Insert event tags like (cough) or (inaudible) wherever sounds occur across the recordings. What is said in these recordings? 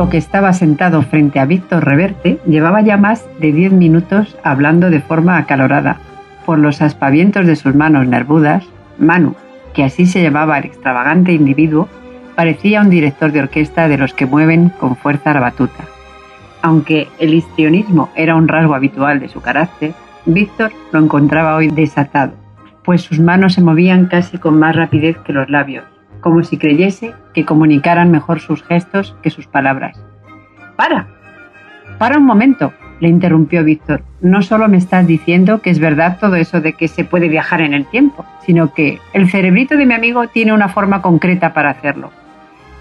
Tipo que estaba sentado frente a Víctor Reverte llevaba ya más de diez minutos hablando de forma acalorada. Por los aspavientos de sus manos nervudas, Manu, que así se llamaba el extravagante individuo, parecía un director de orquesta de los que mueven con fuerza la batuta. Aunque el histrionismo era un rasgo habitual de su carácter, Víctor lo encontraba hoy desatado, pues sus manos se movían casi con más rapidez que los labios, como si creyese que comunicaran mejor sus gestos que sus palabras. ¡Para! ¡Para un momento! le interrumpió Víctor. No solo me estás diciendo que es verdad todo eso de que se puede viajar en el tiempo, sino que el cerebrito de mi amigo tiene una forma concreta para hacerlo.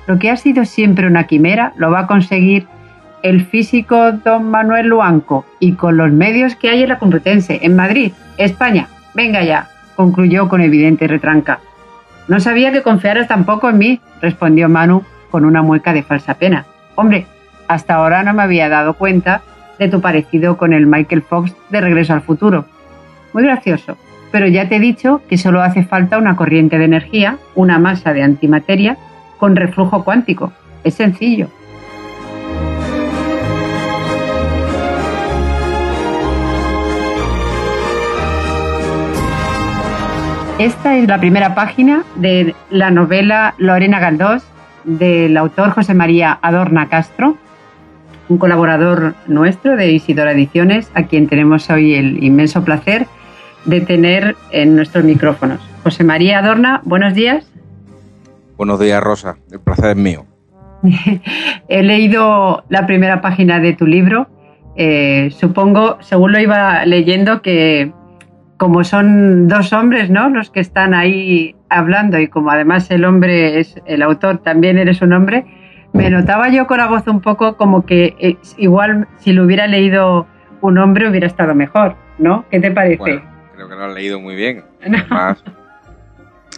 Lo que ha sido siempre una quimera lo va a conseguir el físico don Manuel Luanco y con los medios que hay en la Complutense, en Madrid, España. Venga ya, concluyó con evidente retranca. No sabía que confiaras tampoco en mí, respondió Manu con una mueca de falsa pena. Hombre, hasta ahora no me había dado cuenta de tu parecido con el Michael Fox de Regreso al Futuro. Muy gracioso, pero ya te he dicho que solo hace falta una corriente de energía, una masa de antimateria con reflujo cuántico. Es sencillo. Esta es la primera página de la novela Lorena Galdós del autor José María Adorna Castro, un colaborador nuestro de Isidora Ediciones, a quien tenemos hoy el inmenso placer de tener en nuestros micrófonos. José María Adorna, buenos días. Buenos días, Rosa. El placer es mío. (laughs) He leído la primera página de tu libro. Eh, supongo, según lo iba leyendo, que como son dos hombres, ¿no? Los que están ahí hablando y como además el hombre es el autor, también eres un hombre, me notaba yo con la voz un poco como que eh, igual si lo hubiera leído un hombre hubiera estado mejor, ¿no? ¿Qué te parece? Bueno, creo que lo has leído muy bien. (laughs) Además,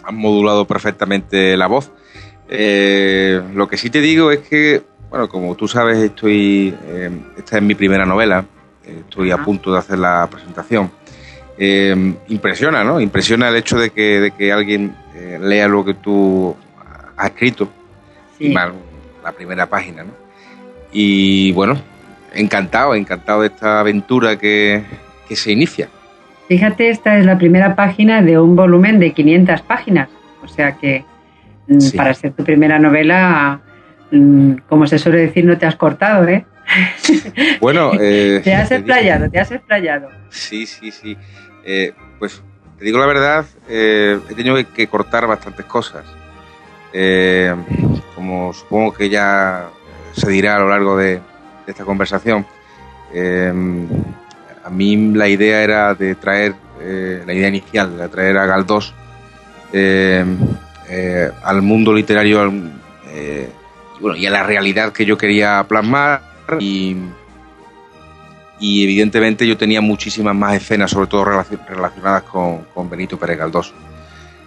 han modulado perfectamente la voz. Eh, lo que sí te digo es que, bueno, como tú sabes, estoy, eh, esta es mi primera novela, estoy a punto de hacer la presentación eh, impresiona, ¿no? Impresiona el hecho de que, de que alguien eh, lea lo que tú has escrito, y más la primera página, ¿no? Y bueno, encantado, encantado de esta aventura que, que se inicia. Fíjate, esta es la primera página de un volumen de 500 páginas, o sea que mm, sí. para ser tu primera novela, mm, como se suele decir, no te has cortado, ¿eh? Bueno, (laughs) eh, te has explayado, te has explayado. Sí, sí, sí. Eh, pues te digo la verdad, eh, he tenido que cortar bastantes cosas. Eh, como supongo que ya se dirá a lo largo de, esta conversación, a mí la idea era de traer, la idea inicial, de traer a Galdós al mundo literario bueno, y a la realidad que yo quería plasmar y, y evidentemente yo tenía muchísimas más escenas, sobre todo relacionadas con, con Benito Pérez Galdós.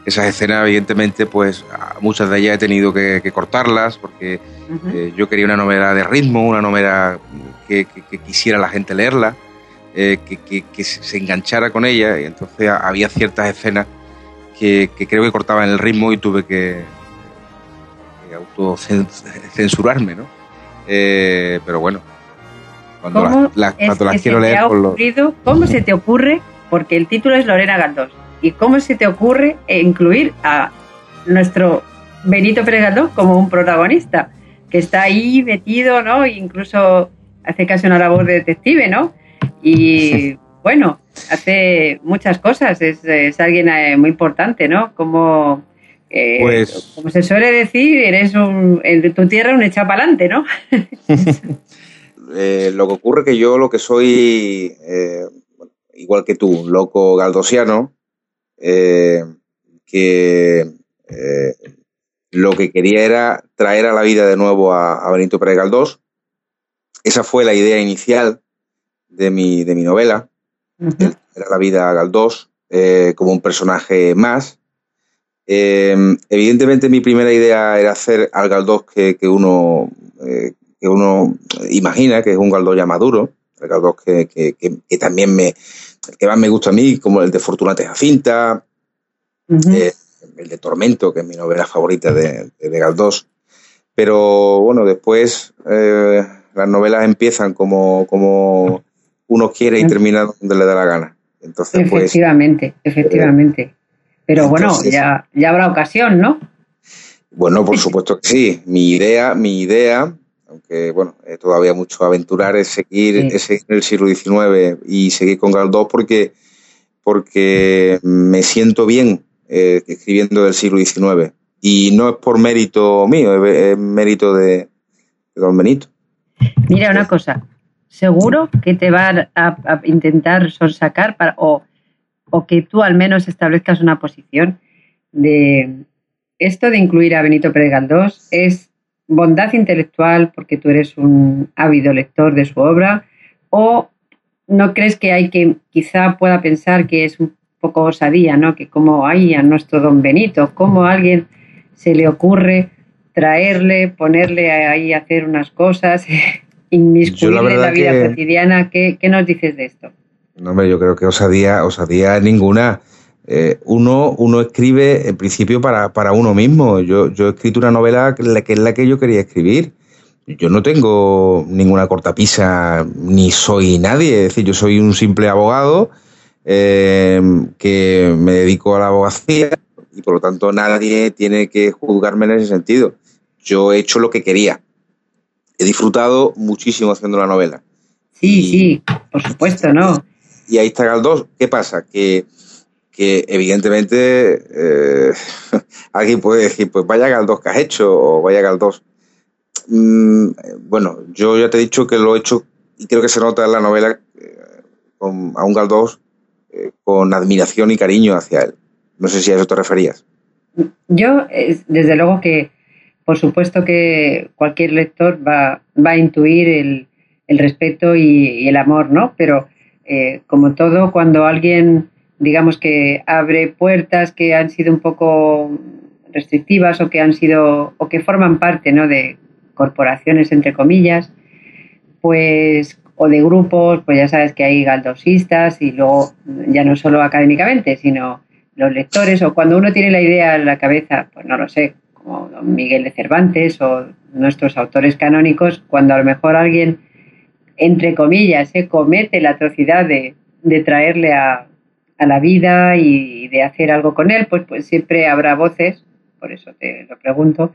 Esas escenas, evidentemente, pues muchas de ellas he tenido que, que cortarlas porque uh -huh. eh, yo quería una novela de ritmo, una novela que, que, que quisiera la gente leerla, eh, que, se enganchara con ella y entonces había ciertas escenas que, creo que cortaban el ritmo y tuve que, autocensurarme, ¿no? Eh, pero bueno, ¿Cómo quiero leer. ¿Cómo se te ocurre? Porque el título es Lorena Galdós. ¿Y cómo se te ocurre incluir a nuestro Benito Pérez Galdós como un protagonista? Que está ahí metido, ¿no? incluso hace casi una labor de detective, ¿no? Y bueno, hace muchas cosas. Es, alguien eh, muy importante, ¿no? Como. Eh, pues, como se suele decir, eres un, en tu tierra un echapalante, ¿no? (laughs) (laughs) Eh, lo que ocurre es que yo lo que soy, eh, igual que tú, un loco galdosiano, eh, que lo que quería era traer a la vida de nuevo a, Benito Pérez Galdós. Esa fue la idea inicial de mi, de mi novela, era la vida a Galdós como un personaje más. evidentemente mi primera idea era hacer al Galdós que, que uno que uno imagina que es un Galdós ya maduro, el Galdós que, que, también me, el que más me gusta a mí, como el de Fortunate Jacinta, eh, el de Tormento, que es mi novela favorita de, de, Galdós. Pero bueno, después eh, las novelas empiezan como, como uno quiere y terminan donde le da la gana. Entonces, pues, efectivamente, efectivamente. Pero bueno, ya, ya habrá ocasión, ¿no? Bueno, por supuesto que sí. Mi idea, mi idea aunque bueno, eh, todavía mucho aventurar es seguir, en el siglo XIX y seguir con Galdós porque, porque me siento bien eh, escribiendo del siglo XIX. Y no es por mérito mío, es, mérito de, don Benito. Mira una cosa, seguro que te va a, intentar sonsacar para, o, o que tú al menos establezcas una posición de esto de incluir a Benito Pérez Galdós es bondad intelectual porque tú eres un ávido lector de su obra o no crees que hay que quizá pueda pensar que es un poco osadía, ¿no? Que como hay a nuestro don Benito, como a alguien se le ocurre traerle, ponerle ahí a hacer unas cosas, (laughs) inmiscuirle en la vida cotidiana. ¿Qué, ¿Qué, nos dices de esto? No, hombre, yo creo que osadía, osadía ninguna. Eh, uno, uno escribe en principio para, para uno mismo. Yo, yo he escrito una novela que, es la que yo quería escribir. Yo no tengo ninguna cortapisa ni soy nadie. Es decir, yo soy un simple abogado eh, que me dedico a la abogacía y por lo tanto nadie tiene que juzgarme en ese sentido. Yo he hecho lo que quería. He disfrutado muchísimo haciendo la novela. Sí, sí, por supuesto, ¿no? Y ahí está Galdós. ¿Qué pasa? Que que evidentemente eh, (laughs) alguien puede decir, pues vaya Galdós que has hecho o vaya Galdós. Mm, bueno, yo ya te he dicho que lo he hecho y creo que se nota en la novela eh, con, a un Galdós eh, con admiración y cariño hacia él. No sé si a eso te referías. Yo, desde luego que, por supuesto que cualquier lector va, va a intuir el, el respeto y, y, el amor, ¿no? Pero como todo, cuando alguien digamos que abre puertas que han sido un poco restrictivas o que han sido o que forman parte ¿no? de corporaciones entre comillas pues o de grupos pues ya sabes que hay galdosistas y luego ya no solo académicamente sino los lectores o cuando uno tiene la idea en la cabeza pues no lo sé como don Miguel de Cervantes o nuestros autores canónicos cuando a lo mejor alguien entre comillas se comete la atrocidad de, de traerle a a la vida y de hacer algo con él, pues, pues siempre habrá voces, por eso te lo pregunto,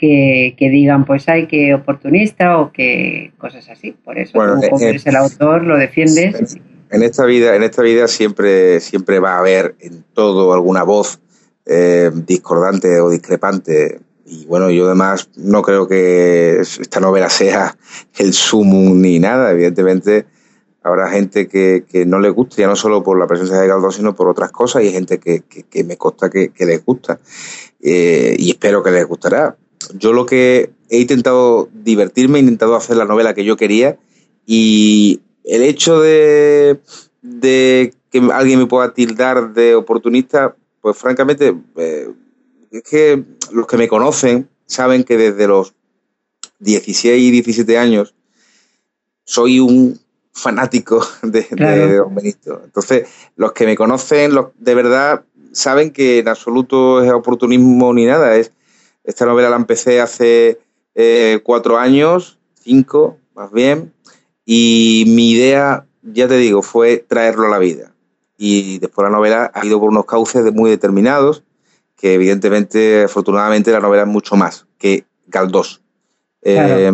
que, digan, pues hay que oportunista o que cosas así. Por eso, como eres el autor, lo defiendes. En, esta vida, en esta vida siempre, siempre va a haber en todo alguna voz eh, discordante o discrepante. Y bueno, yo además no creo que esta novela sea el sumum ni nada. Evidentemente, habrá gente que, no le guste, ya no solo por la presencia de Galdós, sino por otras cosas, y hay gente que, me consta que, les gusta. Eh, y espero que les gustará. Yo lo que he intentado divertirme, he intentado hacer la novela que yo quería, y el hecho de, de que alguien me pueda tildar de oportunista, pues francamente, eh, es que los que me conocen saben que desde los 16 y 17 años soy un fanático de, Don Benito. Entonces, los que me conocen los, de verdad saben que en absoluto es oportunismo ni nada. Es, esta novela la empecé hace eh, cuatro años, cinco más bien, Y mi idea, ya te digo, fue traerlo a la vida. Y después la novela ha ido por unos cauces muy determinados, que evidentemente, afortunadamente, la novela es mucho más que Galdós. Eh,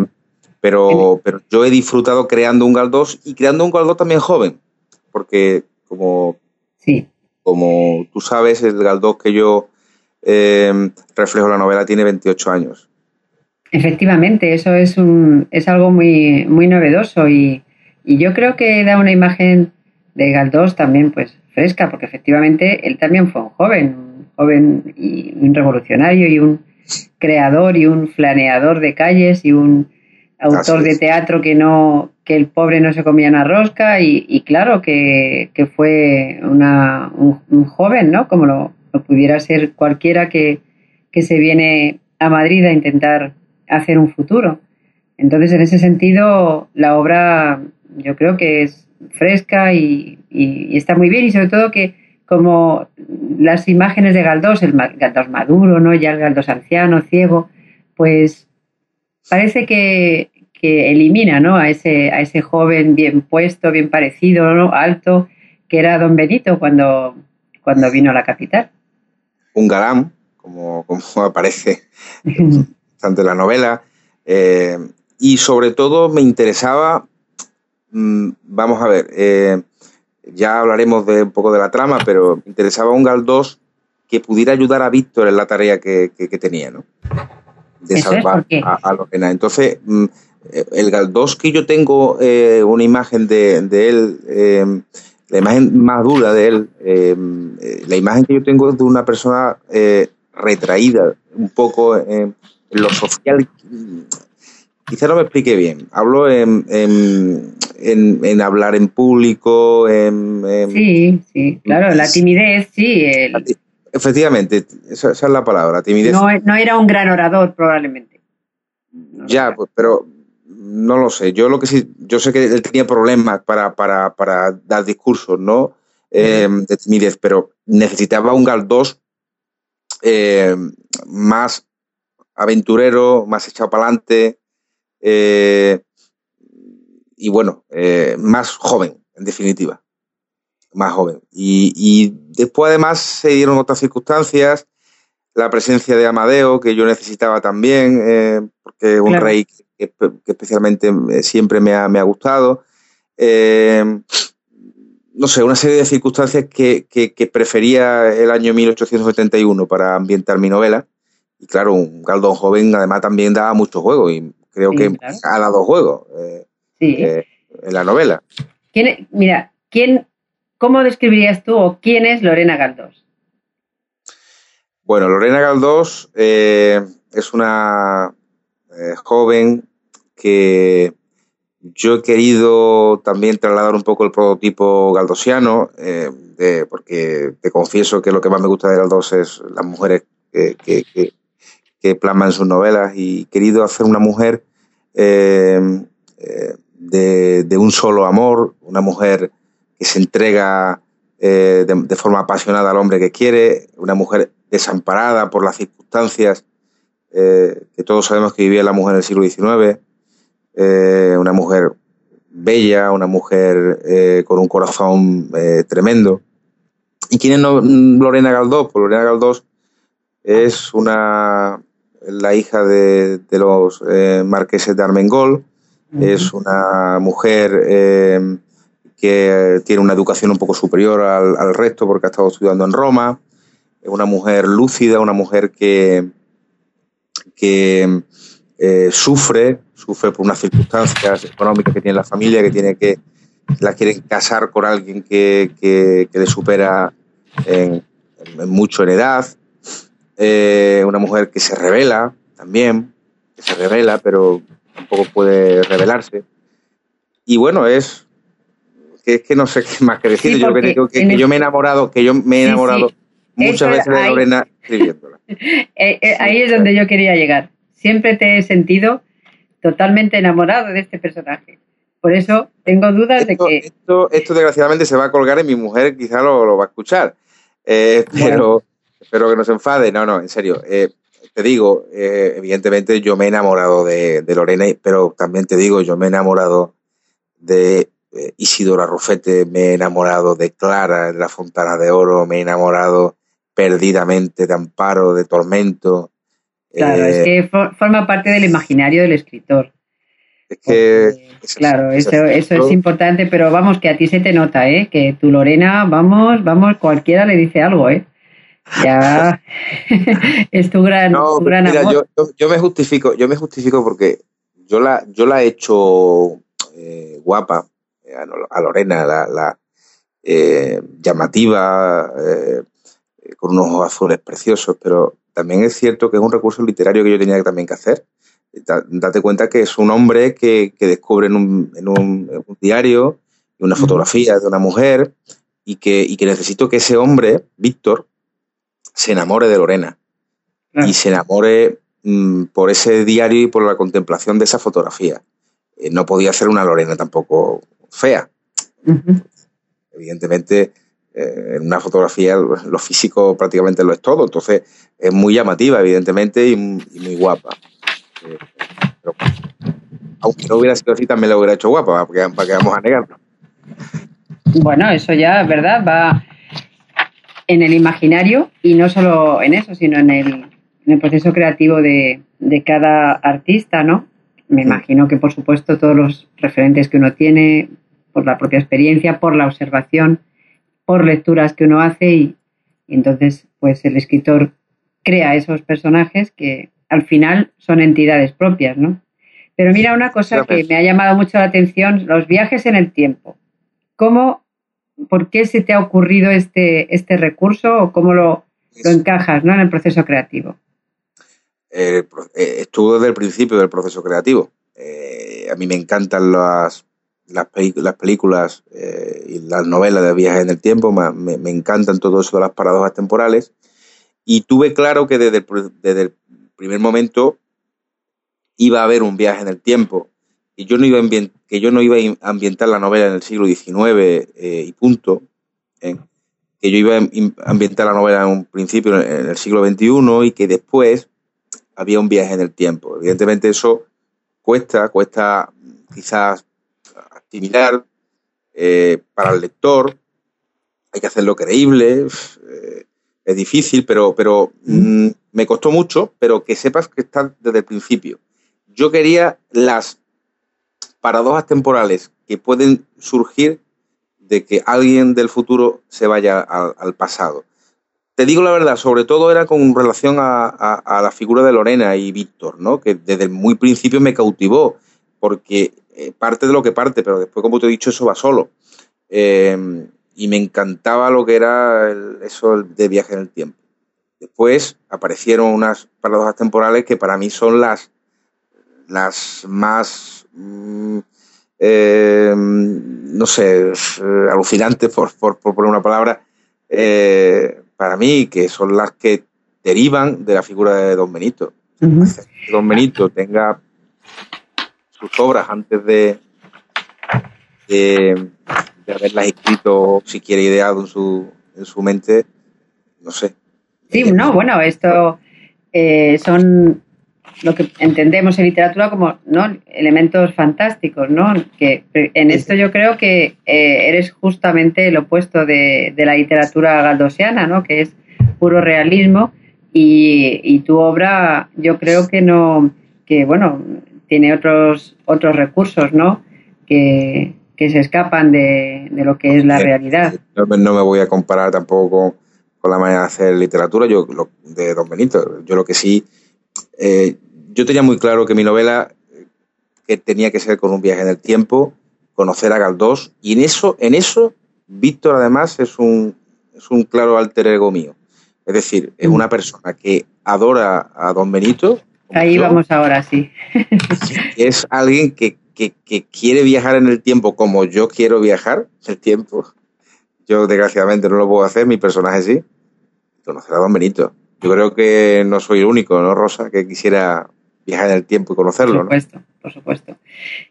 pero, pero yo he disfrutado creando un Galdós y creando un Galdós también joven, porque como, sí. como tú sabes, el Galdós que yo eh, reflejo en la novela tiene 28 años. Efectivamente, eso es, un, es algo muy, muy novedoso y, y yo creo que da una imagen de Galdós también pues fresca, porque efectivamente él también fue un joven, un joven y un revolucionario y un creador y un flaneador de calles y un autor de teatro que no que el pobre no se comía una rosca y, claro que, fue una, un, joven, ¿no? Como lo, pudiera ser cualquiera que, que se viene a Madrid a intentar hacer un futuro. Entonces, en ese sentido, la obra yo creo que es fresca y, está muy bien y sobre todo que como las imágenes de Galdós, el Galdós maduro, ¿no? ya el Galdós anciano, ciego, pues parece que, elimina ¿no? a, ese, a ese joven bien puesto, bien parecido, ¿no? alto, que era don Benito cuando, cuando vino a la capital. Un galán, como, como (laughs) aparece (laughs) ante la novela, eh, y sobre todo me interesaba Mm, vamos a ver, eh, ya hablaremos de un poco de la trama, pero me interesaba un Galdós que pudiera ayudar a Víctor en la tarea que, tenía, ¿no? De salvar a, Lorena. Entonces, mm, eh, el Galdós que yo tengo eh, una imagen de, él, la imagen más dura de él, la imagen que yo tengo es de una persona retraída, un poco en lo social quizá no me explique bien. Hablo en, en, hablar en público, en, Sí, sí, claro, la timidez, sí. Efectivamente, esa, es la palabra, timidez. No, no, era un gran orador, probablemente. ya, pues, pero no lo sé. Yo lo que sí, yo sé que él tenía problemas para, para, para dar discursos, ¿no? Em, de timidez, pero necesitaba un Galdós eh, más aventurero, más echado para adelante, eh, y bueno, eh, más joven, en definitiva, más joven. Y, después además se dieron otras circunstancias, la presencia de Amadeo, que yo necesitaba también, eh, porque es un rey que, especialmente siempre me ha, gustado. no sé, una serie de circunstancias que, que, prefería el año 1871 para ambientar mi novela. Y claro, un Galdón joven además también daba mucho juego y creo que ha dado juego eh, eh, en la novela. ¿Quién, mira, ¿quién, ¿cómo describirías tú o quién es Lorena Galdós? Bueno, Lorena Galdós eh, es una joven que yo he querido también trasladar un poco el prototipo galdosiano, porque te confieso que lo que más me gusta de Galdós es las mujeres que, que plasman sus novelas y querido hacer una mujer eh, eh, de, un solo amor, una mujer que se entrega eh, de, forma apasionada al hombre que quiere, una mujer desamparada por las circunstancias que todos sabemos que vivía la mujer en el siglo XIX, una mujer bella, una mujer con un corazón tremendo. ¿Y quién es Lorena Galdós? Pues Lorena Galdós es una la hija de, los eh, marqueses de Armengol. Es una mujer eh, que tiene una educación un poco superior al, resto porque ha estado estudiando en Roma. Es una mujer lúcida, una mujer que, que eh, sufre, sufre por unas circunstancias económicas que tiene la familia, que tiene que la quieren casar con alguien que, le supera en, mucho en edad eh, una mujer que se revela también, que se revela, pero tampoco puede revelarse. Y bueno, es que es que no sé (laughs) qué más que decir. yo que, yo me he enamorado, que yo me he enamorado muchas veces de Lorena escribiéndola. (laughs) Eh, eh, ahí es donde yo quería llegar. Siempre te he sentido totalmente enamorado de este personaje. Por eso tengo dudas de que. Esto, esto, desgraciadamente se va a colgar en mi mujer, quizá lo, va a escuchar. (laughs) pero, Espero que no se enfade. No, no, en serio. Eh, te digo, eh, evidentemente yo me he enamorado de, Lorena, pero también te digo, yo me he enamorado de eh, Isidora Rufete, me he enamorado de Clara en la Fontana de Oro, me he enamorado perdidamente de Amparo, de Tormento. Claro, es que forma parte del imaginario del escritor. Es que. claro, eso, eso es importante, pero vamos, que a ti se te nota, ¿eh? Que tu Lorena, vamos, vamos, cualquiera le dice algo, ¿eh? Ya (laughs) es tu gran, no, gran amor. Yo, yo, me justifico, yo me justifico porque yo la, yo la he hecho eh, guapa eh, a Lorena, la, la eh, llamativa, con unos ojos azules preciosos, pero también es cierto que es un recurso literario que yo tenía también que hacer. Date cuenta que es un hombre que, descubre en un, en un, diario una fotografía de una mujer y que, y que necesito que ese hombre, Víctor, se enamore de Lorena y se enamore mm, por ese diario y por la contemplación de esa fotografía. Eh, no podía ser una Lorena tampoco fea. Evidentemente, eh, en una fotografía lo físico prácticamente lo es todo, entonces es muy llamativa, evidentemente, y, muy guapa. Eh, aunque no hubiera sido así, también lo hubiera hecho guapa, para que, vamos a negarlo. Bueno, eso ya, ¿verdad? Va en el imaginario y no solo en eso, sino en el, en el proceso creativo de, de, cada artista, ¿no? Me imagino que, por supuesto, todos los referentes que uno tiene, por la propia experiencia, por la observación, por lecturas que uno hace y, entonces, pues el escritor crea esos personajes que al final son entidades propias, ¿no? Pero mira una cosa que me ha llamado mucho la atención, los viajes en el tiempo. ¿Cómo ¿por qué se te ha ocurrido este, este recurso o cómo lo, encajas en el proceso creativo? Eh, estuvo desde el principio del proceso creativo. Eh, a mí me encantan las, las, películas eh, y las novelas de viajes en el tiempo, me, encantan todo eso de las paradojas temporales. Y tuve claro que desde desde el primer momento iba a haber un viaje en el tiempo que yo no iba a, que yo no iba a ambientar la novela en el siglo XIX eh, y punto, que yo iba a ambientar la novela en un principio en el siglo XXI y que después había un viaje en el tiempo. Evidentemente eso cuesta, cuesta quizás asimilar eh, para el lector, hay que hacerlo creíble, es difícil, pero, pero mm, me costó mucho, pero que sepas que está desde el principio. Yo quería las paradojas temporales que pueden surgir de que alguien del futuro se vaya al, pasado. Te digo la verdad, sobre todo era con relación a, la figura de Lorena y Víctor, ¿no? que desde muy principio me cautivó, porque eh, parte de lo que parte, pero después, como te he dicho, eso va solo. Em, y me encantaba lo que era eso de viaje en el tiempo. Después aparecieron unas paradojas temporales que para mí son las, las más Mm, eh, no sé, eh, alucinantes, por, por, poner una palabra, eh, para mí, que son las que derivan de la figura de Don Benito. Don Benito tenga sus obras antes de, de, haberlas escrito, si quiere ideado en su, en su mente, no sé. Sí, no, bueno, esto son lo que entendemos en literatura como ¿no? elementos fantásticos, ¿no? Que en esto yo creo que eh, eres justamente el opuesto de, la literatura galdosiana, ¿no? Que es puro realismo y, tu obra yo creo que no, que bueno, tiene otros otros recursos, ¿no? Que, se escapan de, lo que es la realidad. No, me voy a comparar tampoco con, la manera de hacer literatura, yo de Don Benito. Yo lo que sí eh, yo tenía muy claro que mi novela que tenía que ser con un viaje en el tiempo, conocer a Galdós, y en eso, en eso, Víctor además es un, es un claro alter ego mío. Es decir, es una persona que adora a Don Benito. Ahí vamos ahora, sí. es alguien que, quiere viajar en el tiempo como yo quiero viajar en el tiempo. Yo, desgraciadamente, no lo puedo hacer, mi personaje sí. Conocer a Don Benito. Yo creo que no soy el único, ¿no, Rosa? Que quisiera viajar en el tiempo y conocerlo, por supuesto, Por supuesto,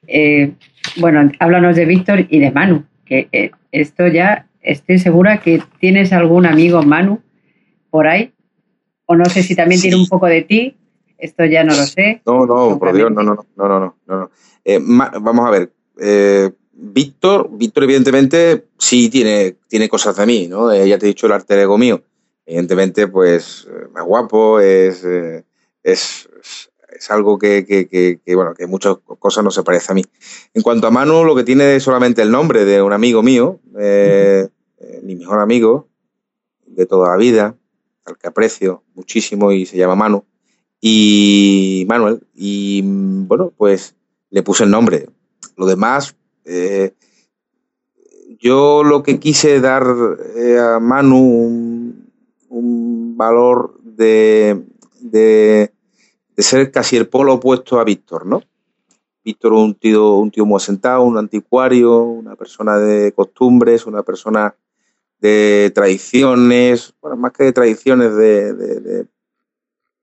eh, bueno, háblanos de Víctor y de Manu, que eh, esto ya estoy segura que tienes algún amigo Manu por ahí, o no sé si también tiene un poco de ti, esto ya no lo sé. No, no, por Dios, no, no, no, no, no, no. Eh, vamos a ver, Víctor, Víctor evidentemente sí tiene, tiene cosas de mí, ¿no? Ya te he dicho el arte ego mío. Evidentemente, pues, más guapo, es, es, es algo que, que, que, bueno, que muchas cosas no se parece a mí. En cuanto a Manu, lo que tiene es solamente el nombre de un amigo mío, eh, eh, mi mejor amigo de toda la vida, al que aprecio muchísimo y se llama Manu, y Manuel, y bueno, pues le puse el nombre. Lo demás, eh, yo lo que quise dar a Manu un, un valor de, de de ser casi el polo opuesto a Víctor, ¿no? Víctor un tío, un tío muy asentado, un anticuario, una persona de costumbres, una persona de tradiciones, bueno, más que de tradiciones, de,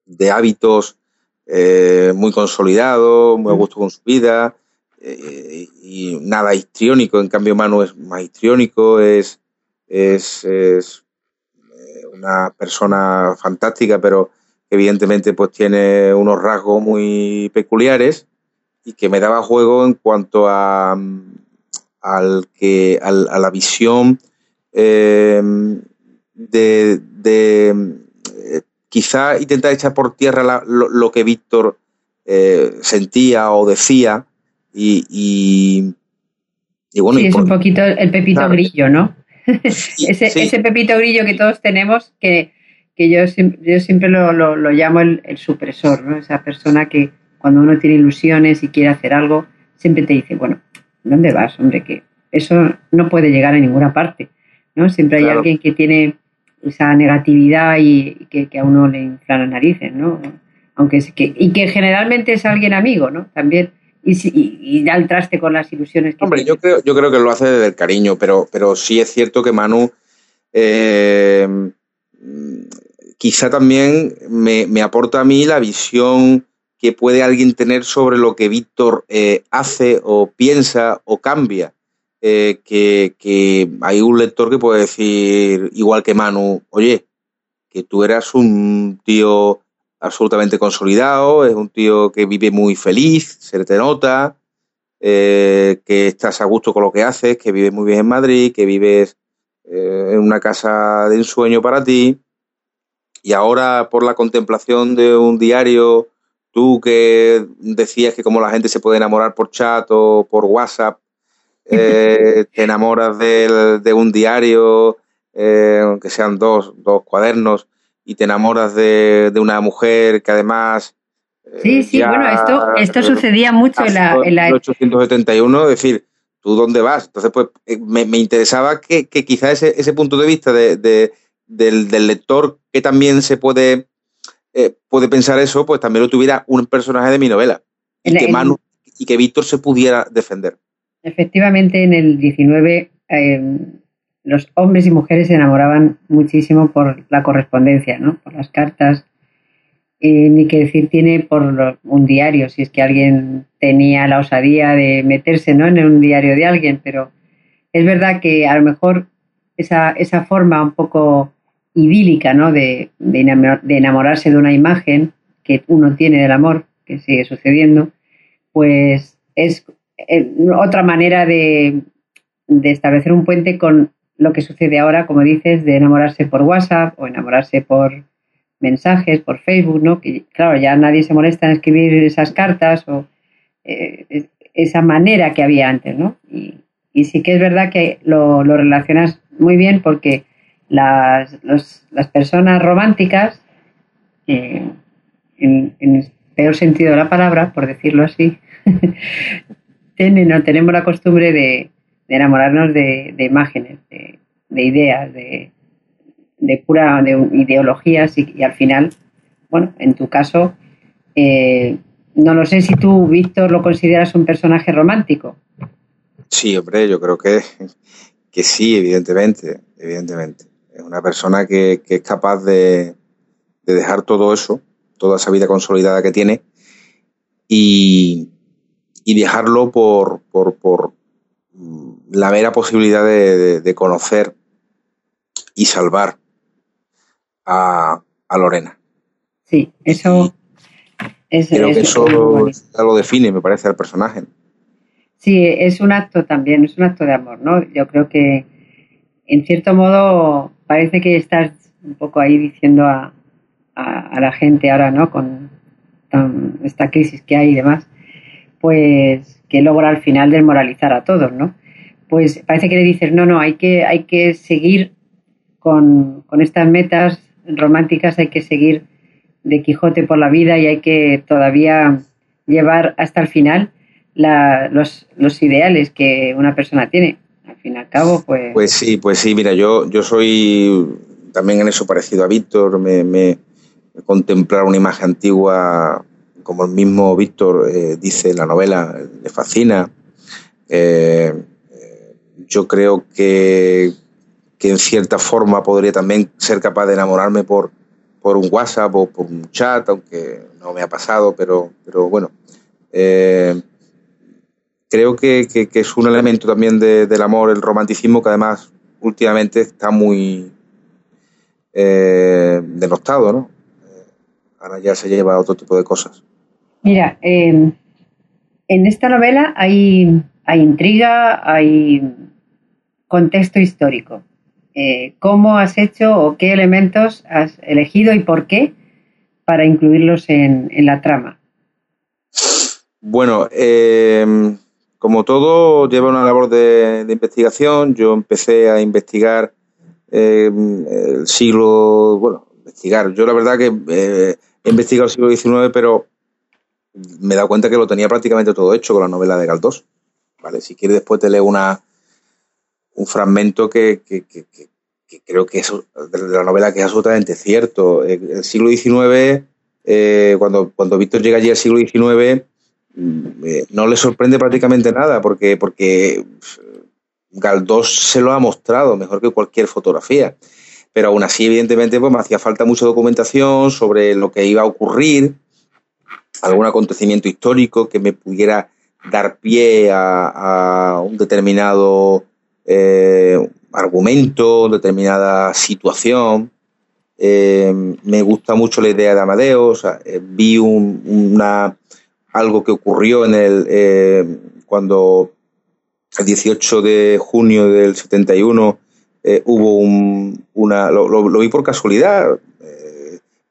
de, hábitos eh, muy consolidados, muy a gusto con su vida, eh, y nada histriónico, en cambio Manu es más histriónico, es, es, es eh, una persona fantástica, pero evidentemente pues tiene unos rasgos muy peculiares y que me daba juego en cuanto a, al que, a la visión em, de, eh, quizá intentar echar por tierra lo, que Víctor eh, sentía o decía y, y, bueno. Sí, es un poquito el pepito grillo, ¿no? (laughs) ese, ese pepito grillo que todos tenemos que que yo, yo siempre lo, lo, llamo el, supresor, ¿no? Esa persona que cuando uno tiene ilusiones y quiere hacer algo, siempre te dice, bueno, ¿dónde vas, hombre? Que eso no puede llegar a ninguna parte, ¿no? Siempre hay alguien que tiene esa negatividad y que, a uno le infla las narices, ¿no? Aunque es que, y que generalmente es alguien amigo, ¿no? También y, y, da el traste con las ilusiones que Hombre, yo creo, yo creo que lo hace desde el cariño, pero, pero sí es cierto que Manu eh, quizá también me, aporta a mí la visión que puede alguien tener sobre lo que Víctor eh, hace o piensa o cambia. Eh, que, hay un lector que puede decir, igual que Manu, oye, que tú eras un tío absolutamente consolidado, es un tío que vive muy feliz, se te nota, eh, que estás a gusto con lo que haces, que vives muy bien en Madrid, que vives en una casa de ensueño para ti y ahora por la contemplación de un diario, tú que decías que como la gente se puede enamorar por chat o por WhatsApp, (laughs) eh, te enamoras de, un diario, eh, aunque sean dos, dos cuadernos, y te enamoras de, una mujer que además... Eh, sí, sí, bueno, esto, esto sucedía mucho en la, en 1871, es decir, ¿tú dónde vas? Entonces, pues me, interesaba que, que quizá ese, ese punto de vista de del, lector que también se puede, eh, puede pensar eso, pues también lo tuviera un personaje de mi novela. Y que Manu y que Víctor se pudiera defender. Efectivamente, en el 19 eh, los hombres y mujeres se enamoraban muchísimo por la correspondencia, ¿no? Por las cartas. ni que decir tiene por un diario, si es que alguien tenía la osadía de meterse ¿no? en un diario de alguien, pero es verdad que a lo mejor esa, esa forma un poco idílica, ¿no? De, de, enamorarse de una imagen que uno tiene del amor, que sigue sucediendo, pues es eh, otra manera de, de establecer un puente con lo que sucede ahora, como dices, de enamorarse por WhatsApp o enamorarse por mensajes, por Facebook, ¿no? Que claro, ya nadie se molesta en escribir esas cartas o eh, esa manera que había antes, ¿no? Y, y, sí que es verdad que lo, lo relacionas muy bien porque las, las personas románticas, eh, en, el peor sentido de la palabra, por decirlo así, (laughs) tienen tenemos la costumbre de, enamorarnos de, imágenes, de, ideas, de, de pura de ideologías y, al final, bueno, en tu caso, eh, no lo sé si tú, Víctor, lo consideras un personaje romántico. Sí, hombre, yo creo que, que sí, evidentemente, evidentemente. Es una persona que, es capaz de, dejar todo eso, toda esa vida consolidada que tiene, y, dejarlo por, por, la mera posibilidad de, conocer y salvar a, Lorena. Sí, eso es, creo que eso lo define, me parece, al personaje. Sí, es un acto también, es un acto de amor, ¿no? Yo creo que, en cierto modo, parece que estás un poco ahí diciendo a, a, la gente ahora, ¿no? Con esta crisis que hay y demás, pues que logra al final desmoralizar a todos, ¿no? Pues parece que le dices, no, no, hay que, hay que seguir con, con estas metas románticas, hay que seguir de Quijote por la vida y hay que todavía llevar hasta el final los, los, ideales que una persona tiene. Al fin y al cabo, pues... Pues sí, pues sí, mira, yo, yo soy también en eso parecido a Víctor, me, contemplar una imagen antigua, como el mismo Víctor eh, dice en la novela, le fascina. Eh, yo creo que, que, en cierta forma podría también ser capaz de enamorarme por, por un WhatsApp o por un chat, aunque no me ha pasado, pero, pero bueno. Eh, creo que, es un elemento también del amor, el romanticismo, que además últimamente está muy eh, denostado, ¿no? Eh, ahora ya se lleva a otro tipo de cosas. Mira, em, en esta novela hay, hay intriga, hay contexto histórico. Eh, ¿Cómo has hecho o qué elementos has elegido y por qué para incluirlos en, en la trama? Bueno, eh, como todo, lleva una labor de, investigación. Yo empecé a investigar eh, el siglo, bueno, investigar. Yo la verdad que eh, he investigado el siglo XIX, pero me he dado cuenta que lo tenía prácticamente todo hecho con la novela de Galdós. ¿vale? Si quieres después te leo una, un fragmento que, creo que es de la novela que es absolutamente cierto. El, siglo XIX, eh, cuando, cuando Víctor llega allí al siglo XIX, eh, no le sorprende prácticamente nada porque, porque Galdós se lo ha mostrado mejor que cualquier fotografía. Pero aún así, evidentemente, pues me hacía falta mucha documentación sobre lo que iba a ocurrir, algún acontecimiento histórico que me pudiera dar pie a, un determinado eh, argumento, determinada situación. Eh, me gusta mucho la idea de Amadeus. vi una algo que ocurrió en el eh, cuando el 18 de junio del 71 eh, hubo un, una lo, vi por casualidad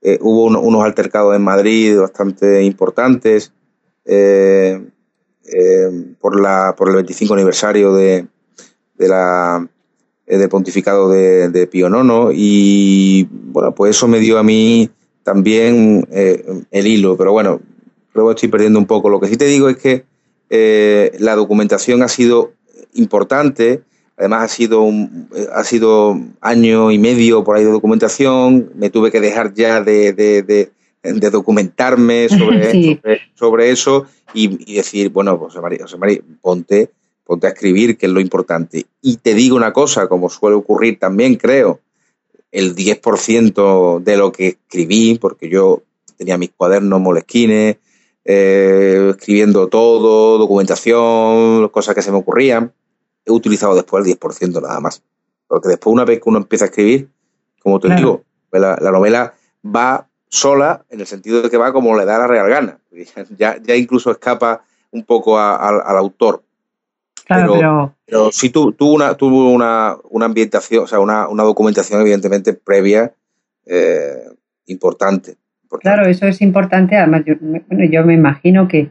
eh, hubo unos altercados en Madrid bastante importantes por la por el 25 aniversario de, de la del pontificado de, de Pío IX y bueno pues eso me dio a mí también el hilo pero bueno luego estoy perdiendo un poco. Lo que sí te digo es que eh, la documentación ha sido importante, además ha sido, un, ha sido año y medio por ahí de documentación, me tuve que dejar ya de, de, documentarme (laughs) sobre, sobre, eso y, decir, bueno, José María, José María, ponte, ponte a escribir, que es lo importante. Y te digo una cosa, como suele ocurrir también, creo, el 10% de lo que escribí, porque yo tenía mis cuadernos molesquines, eh, escribiendo todo, documentación, cosas que se me ocurrían. He utilizado después el 10% nada más. Porque después, una vez que uno empieza a escribir, como te digo, la, novela va sola en el sentido de que va como le da la real gana. (laughs) Ya, ya incluso escapa un poco al autor. pero, pero, sí tuvo una, tuvo una, una ambientación, o sea, una, una documentación evidentemente previa eh, importante. Claro, eso es importante. Además, yo, bueno, yo me imagino que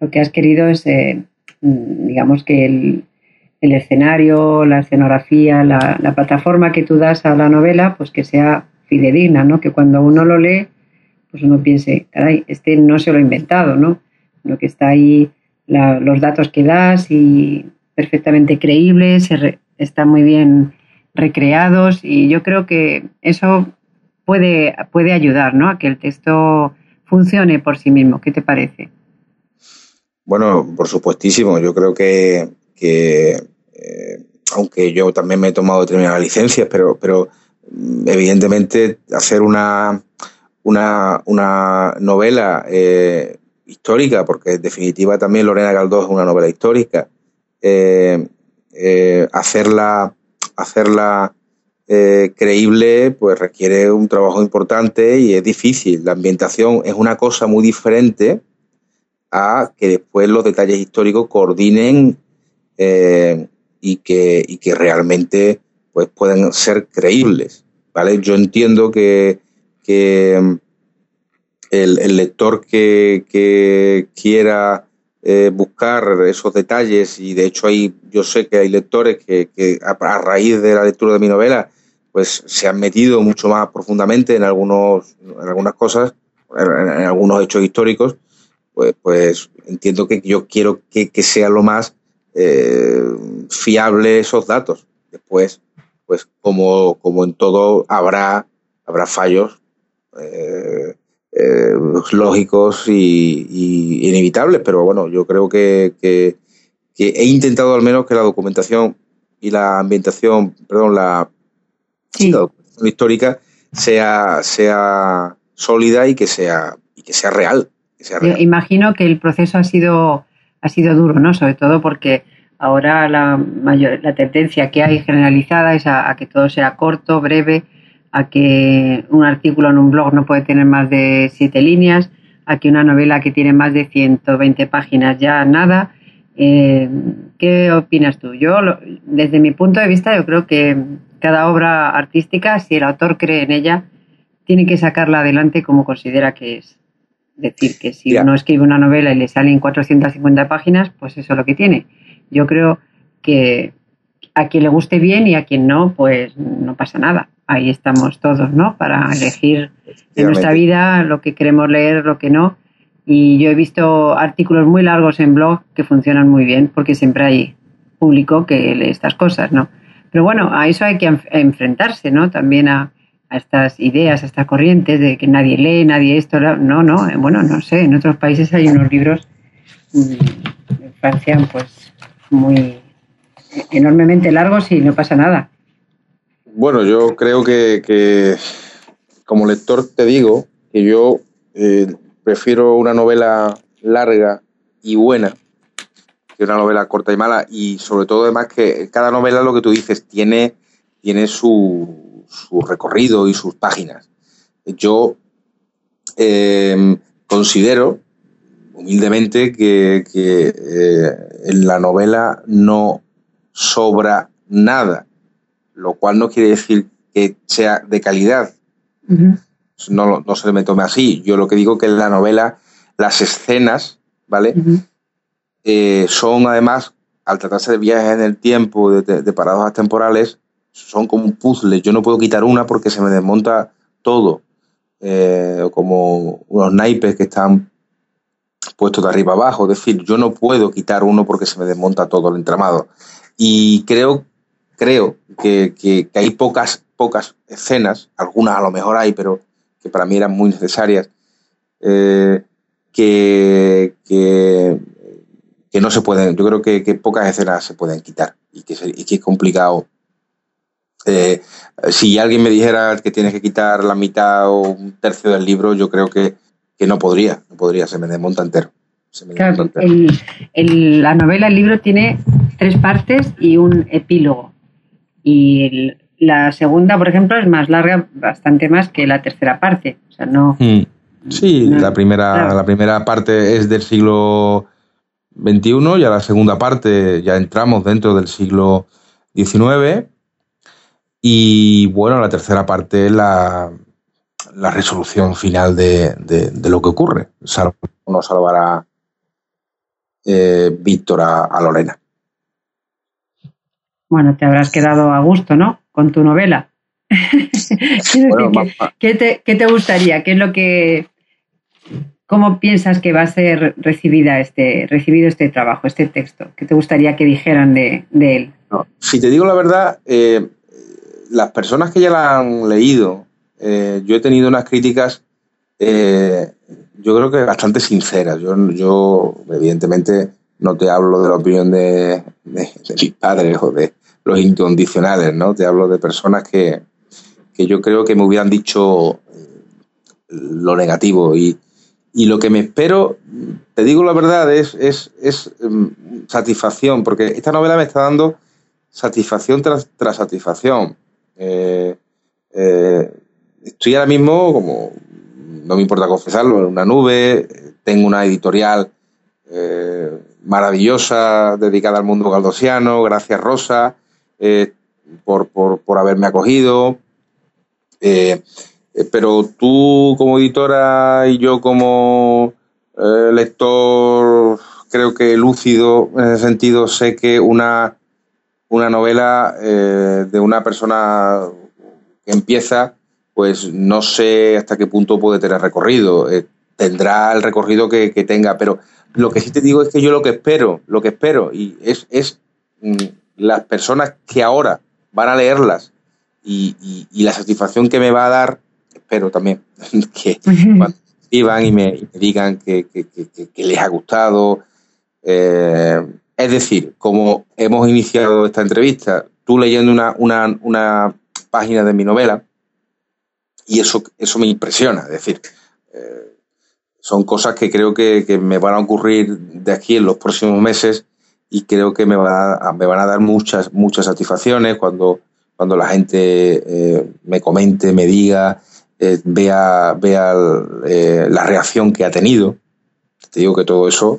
lo que has querido es, eh, mm, digamos, que el, escenario, la escenografía, la, plataforma que tú das a la novela, pues que sea fidedigna, ¿no? Que cuando uno lo lee, pues uno piense, caray, este no se lo ha inventado, ¿no? Lo que está ahí, los datos que das y perfectamente creíbles, están muy bien recreados y yo creo que eso puede, puede ayudar ¿no? a que el texto funcione por sí mismo. ¿Qué te parece? Bueno, por supuestísimo. Yo creo que, eh, aunque yo también me he tomado determinadas licencias, pero, pero mm, evidentemente hacer una, una, una novela eh, histórica, porque en definitiva también Lorena Galdós es una novela histórica, eh, hacerla, hacerla eh, creíble, pues requiere un trabajo importante y es difícil. La ambientación es una cosa muy diferente a que después los detalles históricos coordinen eh, y, que, y que realmente pues puedan ser creíbles. ¿vale? Yo entiendo que, que el, lector que, quiera eh, buscar esos detalles, y de hecho hay, yo sé que hay lectores que, a, raíz de la lectura de mi novela, pues se han metido mucho más profundamente en algunos, en algunas cosas, en, algunos hechos históricos, pues, pues entiendo que yo quiero que, sea lo más eh, fiable esos datos. Después, pues como, como en todo habrá, habrá fallos. Eh, eh, lógicos y, inevitables, pero bueno, yo creo que, he intentado al menos que la documentación y la ambientación, perdón, la, documentación histórica sea, sea sólida y que sea, y que sea real. Imagino que el proceso ha sido, ha sido duro, ¿no? Sobre todo porque ahora la, mayor, la tendencia que hay generalizada es a que todo sea corto, breve a que un artículo en un blog no puede tener más de siete líneas, a que una novela que tiene más de 120 páginas ya nada. Eh, ¿Qué opinas tú? Yo, desde mi punto de vista, yo creo que cada obra artística, si el autor cree en ella, tiene que sacarla adelante como considera que es. Decir que si uno escribe una novela y le salen 450 páginas, pues eso es lo que tiene. Yo creo que a quien le guste bien y a quien no, pues no pasa nada ahí estamos todos, ¿no? Para elegir en nuestra vida lo que queremos leer, lo que no. Y yo he visto artículos muy largos en blog que funcionan muy bien porque siempre hay público que lee estas cosas, ¿no? Pero bueno, a eso hay que enfrentarse, ¿no? También a, estas ideas, a estas corrientes de que nadie lee, nadie esto, no, no, eh, bueno, no sé, en otros países hay unos libros mm, en Francia, pues muy enormemente largos y no pasa nada. Bueno, yo creo que, como lector te digo que yo eh, prefiero una novela larga y buena que una novela corta y mala y sobre todo además que cada novela lo que tú dices tiene, tiene su, su recorrido y sus páginas. Yo eh, considero humildemente que, eh, en la novela no sobra nada lo cual no quiere decir que sea de calidad. no, no, se me tome así. Yo lo que digo que en la novela las escenas, ¿vale? Eh, son además, al tratarse de viajes en el tiempo, de, paradojas temporales, son como un puzzle. Yo no puedo quitar una porque se me desmonta todo. Eh, como unos naipes que están puestos de arriba abajo. Es decir, yo no puedo quitar uno porque se me desmonta todo el entramado. Y creo creo que, hay pocas, pocas escenas, algunas a lo mejor hay, pero que para mí eran muy necesarias, eh, que, que, no se pueden, yo creo que, pocas escenas se pueden quitar y que, es complicado. Eh, si alguien me dijera que tienes que quitar la mitad o un tercio del libro, yo creo que, no podría, no podría, se me desmonta entero. la novela, el libro tiene tres partes y un epílogo. Y la segunda, por ejemplo, es más larga, bastante más que la tercera parte. O sea, no. Mm. Sí, la, primera, la primera parte es del siglo XXI y a la segunda parte ya entramos dentro del siglo XIX. Y bueno, la tercera parte es la, la resolución final de, lo que ocurre. no salvará eh, Víctor a Lorena. Bueno, te habrás quedado a gusto, ¿no? Con tu novela. (laughs) ¿Qué, te, gustaría? ¿Qué es lo que, cómo piensas que va a ser recibida este, recibido este trabajo, este texto? ¿Qué te gustaría que dijeran de, él? si te digo la verdad, eh, las personas que ya la han leído, eh, yo he tenido unas críticas, eh, yo creo que bastante sinceras. Yo, yo, evidentemente, no te hablo de la opinión de, de mis padres o de, los incondicionales, ¿no? Te hablo de personas que, yo creo que me hubieran dicho lo negativo y, lo que me espero, te digo la verdad, es, es, es mm, satisfacción, porque esta novela me está dando satisfacción tras, tras satisfacción. Eh, eh, estoy ahora mismo, como no me importa confesarlo, en una nube, tengo una editorial eh, maravillosa dedicada al mundo galdosiano. Gracias, Rosa, eh, por, por, haberme acogido. pero tú como editora y yo como lector, creo que lúcido en ese sentido, sé que una, una novela de una persona que empieza, pues no sé hasta qué punto puede tener recorrido. tendrá el recorrido que, que tenga, pero lo que sí te digo es que yo lo que espero, lo que espero, y es, es mm, las personas que ahora van a leerlas y, la satisfacción que me va a dar, espero también (laughs) que cuando escriban y me, digan que, les ha gustado. Eh, es decir, como hemos iniciado esta entrevista, tú leyendo una, una, una página de mi novela, y eso, eso me impresiona. Es decir, eh, son cosas que creo que, me van a ocurrir de aquí en los próximos meses y creo que me, va a, me van a dar muchas, muchas satisfacciones cuando, cuando la gente eh, me comente, me diga, eh, vea, vea eh, la reacción que ha tenido. Te digo que todo eso.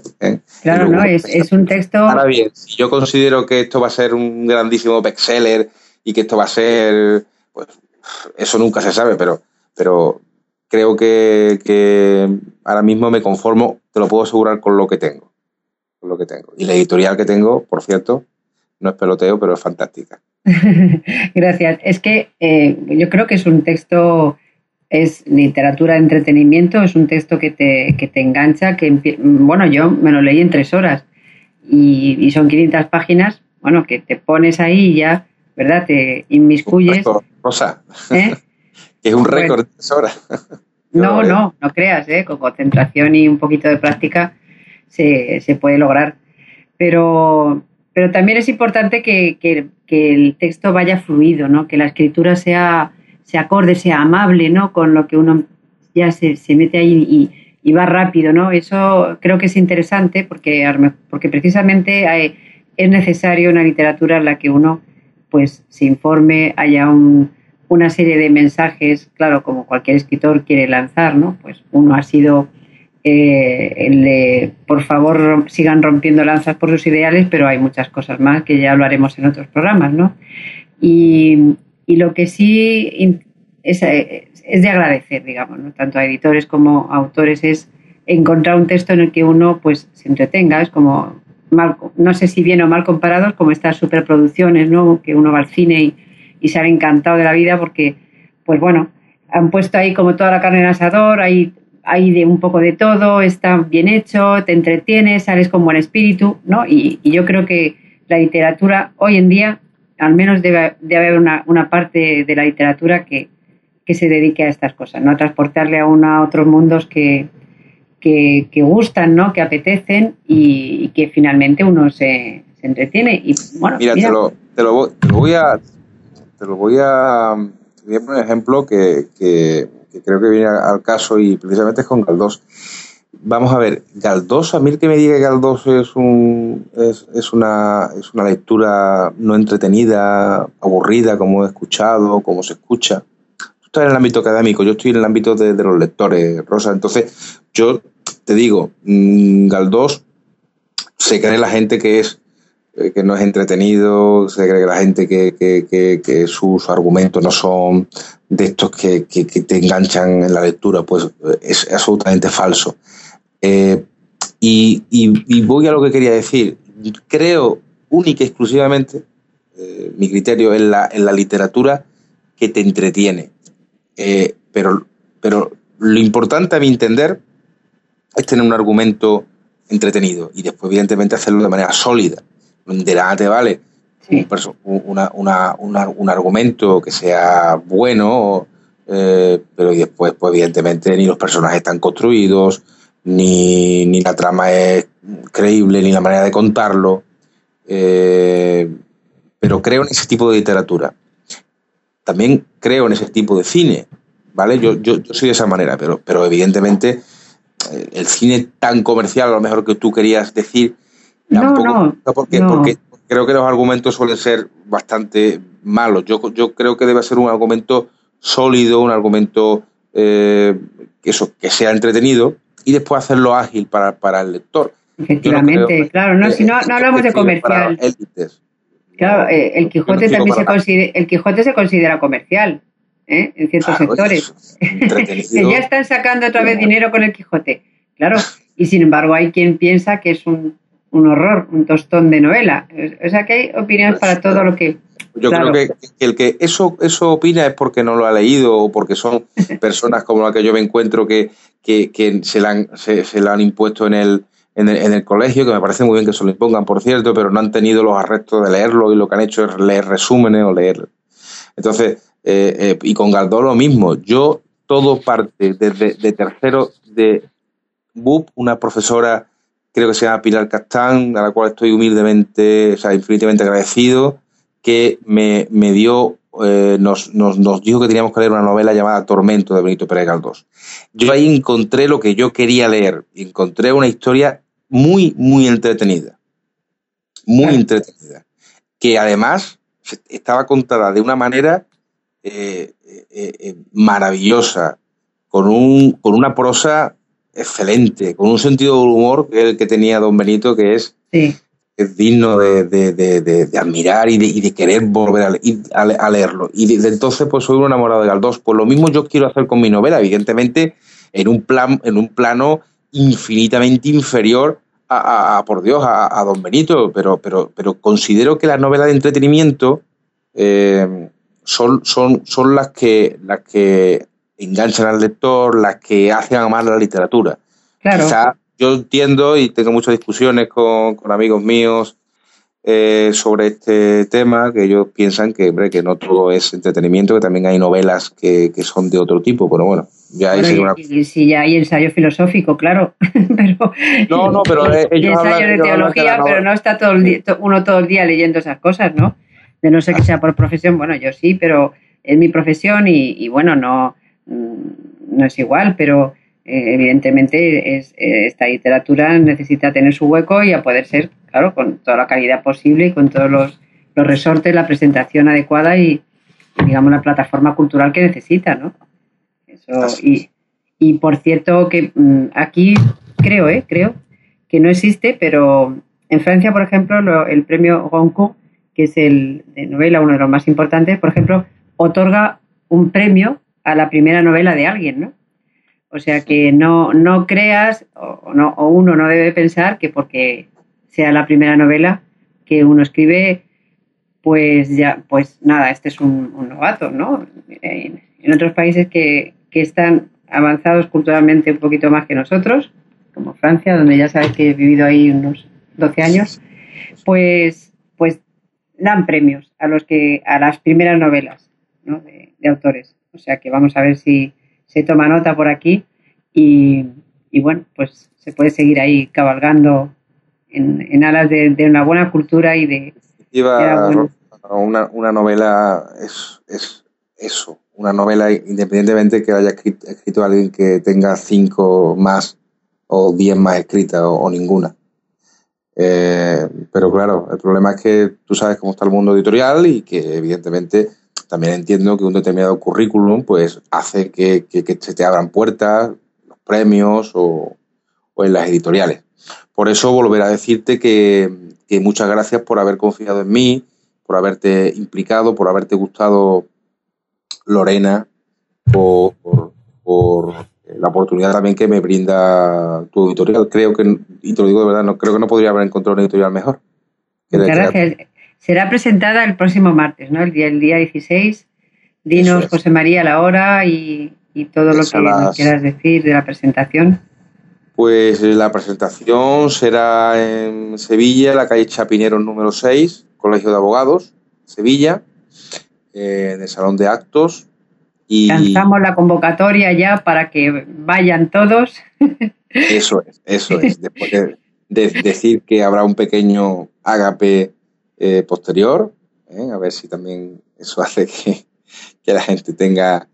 Claro, no, es, es, un texto. Ahora bien, si yo considero que esto va a ser un grandísimo bestseller y que esto va a ser. Pues eso nunca se sabe, pero, pero creo que, ahora mismo me conformo, te lo puedo asegurar, con lo que tengo. Con lo que tengo. Y la editorial que tengo, por cierto, no es peloteo, pero es fantástica. (laughs) Gracias. Es que eh, yo creo que es un texto, es literatura de entretenimiento, es un texto que te, que te engancha, que bueno, yo me lo leí en tres horas y, son 500 páginas, bueno, que te pones ahí y ya, ¿verdad? Te inmiscuyes. Rosa. ¿Eh? (laughs) es un récord de tres horas. (laughs) No, no, no creas, ¿eh? con concentración y un poquito de práctica se, puede lograr. Pero, pero también es importante que, el texto vaya fluido, ¿no? que la escritura sea, sea acorde, sea amable ¿no? con lo que uno ya se, mete ahí y, va rápido. ¿no? Eso creo que es interesante porque, porque precisamente es necesario una literatura en la que uno pues, se informe, haya un una serie de mensajes, claro, como cualquier escritor quiere lanzar, ¿no? Pues uno ha sido eh, el de, por favor, sigan rompiendo lanzas por sus ideales, pero hay muchas cosas más que ya hablaremos en otros programas, ¿no? Y, lo que sí es, de agradecer, digamos, tanto a editores como a autores, es encontrar un texto en el que uno pues se entretenga, es como, no sé si bien o mal comparados, como estas superproducciones, ¿no? Que uno va al cine y y se han encantado de la vida porque, pues bueno, han puesto ahí como toda la carne en asador, hay, hay de un poco de todo, está bien hecho, te entretienes, sales con buen espíritu, ¿no? Y, yo creo que la literatura hoy en día, al menos debe, haber una, una, parte de la literatura que, que, se dedique a estas cosas, ¿no? A transportarle a uno a otros mundos que, que, gustan, ¿no? Que apetecen y, que finalmente uno se, se entretiene. Y, bueno, mira, Te, lo, te, lo, voy a te lo voy a, poner un ejemplo que, creo que viene al caso y precisamente es con Galdós. Vamos a ver, Galdós, a mí que me diga que Galdós es, un, es, una, es una lectura no entretenida, aburrida, como he escuchado, como se escucha. Tú estás en el ámbito académico, yo estoy en el ámbito de, los lectores, Rosa. Entonces, yo te digo, mm, Galdós se cree la gente que es eh, que no es entretenido, se cree que la gente que, que, que, sus argumentos no son de estos que, te enganchan en la lectura, pues eh, es absolutamente falso. Eh, y, y, voy a lo que quería decir. Creo única y exclusivamente, mi criterio, en la, en la literatura que te entretiene. pero, pero lo importante a mi entender es tener un argumento entretenido y después, evidentemente, hacerlo de manera sólida de nada te vale un argumento que sea bueno, eh, pero después, pues evidentemente, ni los personajes están construidos, ni, ni la trama es creíble, ni la manera de contarlo. Eh, pero creo en ese tipo de literatura. También creo en ese tipo de cine, ¿vale? Yo, yo, soy de esa manera, pero, pero evidentemente eh, el cine tan comercial, a lo mejor que tú querías decir, no, porque, porque creo que los argumentos suelen ser bastante malos. Yo, yo creo que debe ser un argumento sólido, un argumento eh, que, eso, que sea entretenido y después hacerlo ágil para, el lector. Efectivamente, claro, no, si no, no hablamos de comercial. Claro, eh, el Quijote también se considera, el Quijote se considera comercial, ¿eh? en ciertos sectores. (laughs) que ya están sacando otra vez dinero con el Quijote. Claro, y sin embargo hay quien piensa que es un, un horror, un tostón de novela. O sea que hay opiniones para todo lo que... Yo creo que, el que eso, eso opina es porque no lo ha leído o porque son (laughs) personas como la que yo me encuentro que, que, se, la han, se, la han impuesto en el, en el, en el, colegio, que me parece muy bien que se lo impongan, por cierto, pero no han tenido los arrestos de leerlo y lo que han hecho es leer resúmenes o leer. Entonces, eh, eh, y con Galdós lo mismo. Yo todo parte desde de tercero de BUP, una profesora, creo que se llama Pilar Castán, a la cual estoy humildemente, o sea, infinitamente agradecido, que me, me dio, eh, nos, nos, nos, dijo que teníamos que leer una novela llamada Tormento de Benito Pérez Galdós. Yo ahí encontré lo que yo quería leer, encontré una historia muy, muy entretenida, muy entretenida, que además estaba contada de una manera eh, eh, maravillosa, con, un, con una prosa excelente, con un sentido del humor que el que tenía don Benito, que es, es digno de, admirar y, de, querer volver a, leerlo. Y desde entonces, pues soy un enamorado de Galdós. Pues lo mismo yo quiero hacer con mi novela, evidentemente, en un, plan, en un plano infinitamente inferior a, por Dios, a, don Benito, pero, pero, pero considero que las novelas de entretenimiento eh, son, son, son las que, las que enganchan al lector, las que hacen amar la literatura. Claro. yo entiendo y tengo muchas discusiones con, amigos míos eh, sobre este tema, que ellos piensan que, hombre, que no todo es entretenimiento, que también hay novelas que, son de otro tipo, pero bueno, ya hay una... y, ya hay ensayo filosófico, claro, (laughs) pero... No, no, pero (laughs) ellos ensayo de teología, pero no está todo el día, uno todo el día leyendo esas cosas, ¿no? De no ser que sea por profesión, bueno, yo sí, pero es mi profesión y bueno, no no es igual, pero eh, evidentemente es, eh, esta literatura necesita tener su hueco y a poder ser, claro, con toda la calidad posible y con todos los, resortes, la presentación adecuada y, digamos, la plataforma cultural que necesita, ¿no? y, y, por cierto, que mm, aquí creo, ¿eh? Creo que no existe, pero en Francia, por ejemplo, el premio Goncourt, que es el de novela, uno de los más importantes, por ejemplo, otorga un premio a la primera novela de alguien, ¿no? O sea que no, no creas o, no, o uno no debe pensar que porque sea la primera novela que uno escribe, pues ya, pues nada, este es un, novato, ¿no? En, otros países que, que, están avanzados culturalmente un poquito más que nosotros, como Francia, donde ya sabes que he vivido ahí unos 12 años, pues, pues dan premios a los que, a las primeras novelas ¿no? de autores. O sea que vamos a ver si se toma nota por aquí y, bueno, pues se puede seguir ahí cabalgando en, alas de, una buena cultura y de... una, una, novela es, es eso, una novela independientemente que haya escrito, alguien que tenga cinco más o diez más escritas o, ninguna. Eh, pero claro, el problema es que tú sabes cómo está el mundo editorial y que evidentemente también entiendo que un determinado currículum pues hace que, se te abran puertas, los premios o, en las editoriales. Por eso volver a decirte que, muchas gracias por haber confiado en mí, por haberte implicado, por haberte gustado Lorena, por, la oportunidad también que me brinda tu editorial. Creo que, y te lo digo de verdad, no creo que no podría haber encontrado una editorial mejor. Gracias. Será presentada el próximo martes, ¿no? El día, el día 16. Dinos, José María, la hora y, todo lo que quieras decir de la presentación. Pues eh, la presentación será en Sevilla, la calle Chapinero número 6, Colegio de Abogados, Sevilla, eh, en el Salón de Actos. Y lanzamos la convocatoria ya para que vayan todos. Eso es, eso es. (laughs) Después de decir que habrá un pequeño ágape eh, posterior, ¿eh? a ver si también eso (laughs) hace que, la gente tenga,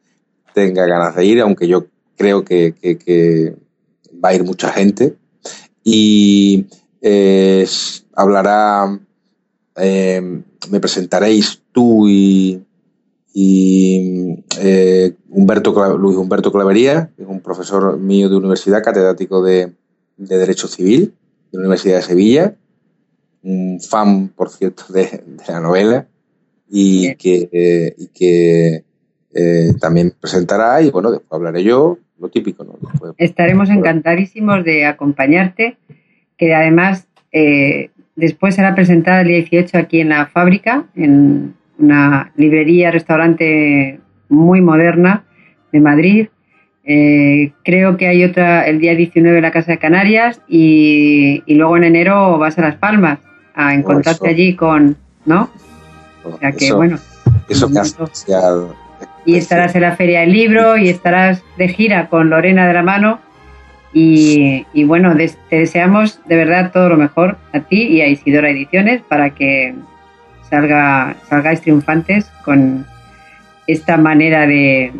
tenga ganas de ir, aunque yo creo que, va a ir mucha gente. Y eh, hablará, me presentaréis tú y, Humberto, Luis Humberto Clavería, que es un profesor mío de universidad, catedrático de, de Derecho Civil la Universidad de Sevilla, un fan, por cierto, de, la novela, y que, y que eh, también presentará y bueno, después hablaré yo, lo típico. ¿no? Estaremos encantadísimos de acompañarte, que además eh, después será presentada el día 18 aquí en la fábrica, en una librería, restaurante muy moderna de Madrid. Eh, creo que hay otra el día 19 en la Casa de Canarias y, luego en enero vas a Las Palmas a encontrarte allí con, ¿no? O sea que, bueno. Eso Y estarás en la Feria del Libro y estarás de gira con Lorena de la mano. Y, bueno, te deseamos de verdad todo lo mejor a ti y a Isidora Ediciones para que salga, salgáis triunfantes con esta manera de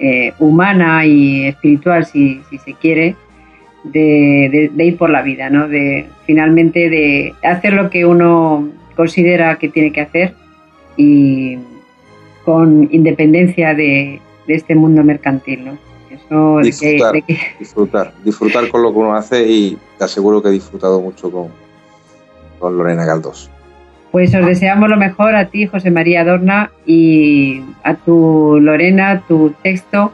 eh, humana y espiritual, si, si se quiere, de, ir por la vida, ¿no? De finalmente de hacer lo que uno considera que tiene que hacer y con independencia de, este mundo mercantil, ¿no? Eso disfrutar, disfrutar, disfrutar con lo que uno hace y te aseguro que he disfrutado mucho con, con Lorena Galdós. Pues os deseamos lo mejor a ti, José María Adorna, y a tu Lorena, tu texto.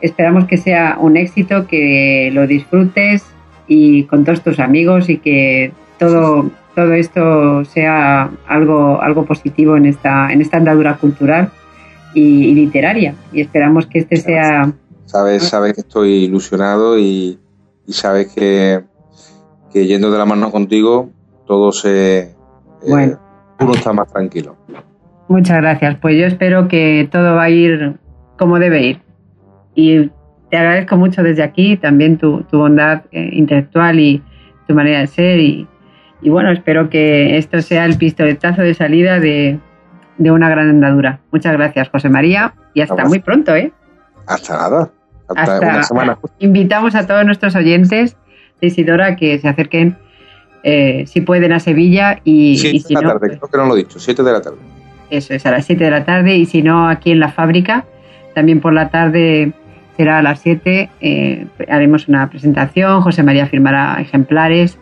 Esperamos que sea un éxito, que lo disfrutes y con todos tus amigos y que todo, todo esto sea algo, algo positivo en esta, en esta andadura cultural y, literaria. Y esperamos que este sea... Sabes, sabes que estoy ilusionado y, sabes que, que, yendo de la mano contigo todo se... Eh, bueno. uno está más tranquilo. Muchas gracias. Pues yo espero que todo va a ir como debe ir. Y te agradezco mucho desde aquí también tu, bondad eh, intelectual y tu manera de ser. Y, y, bueno, espero que esto sea el pistoletazo de salida de, de una gran andadura. Muchas gracias, José María, y hasta muy pronto, ¿eh? Hasta nada. Hasta, una semana. Invitamos a todos nuestros oyentes de Isidora que se acerquen, eh, si pueden, a Sevilla y, siete de la tarde, pues creo que no lo he dicho, siete de la tarde. Eso es, a las siete de la tarde, y si no, aquí en la fábrica, también por la tarde será a las siete, eh, haremos una presentación, José María firmará ejemplares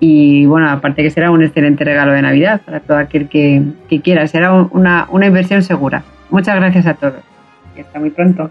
y bueno, aparte que será un excelente regalo de Navidad para todo aquel que, quiera. Será una, una inversión segura. Muchas gracias a todos. Y hasta muy pronto.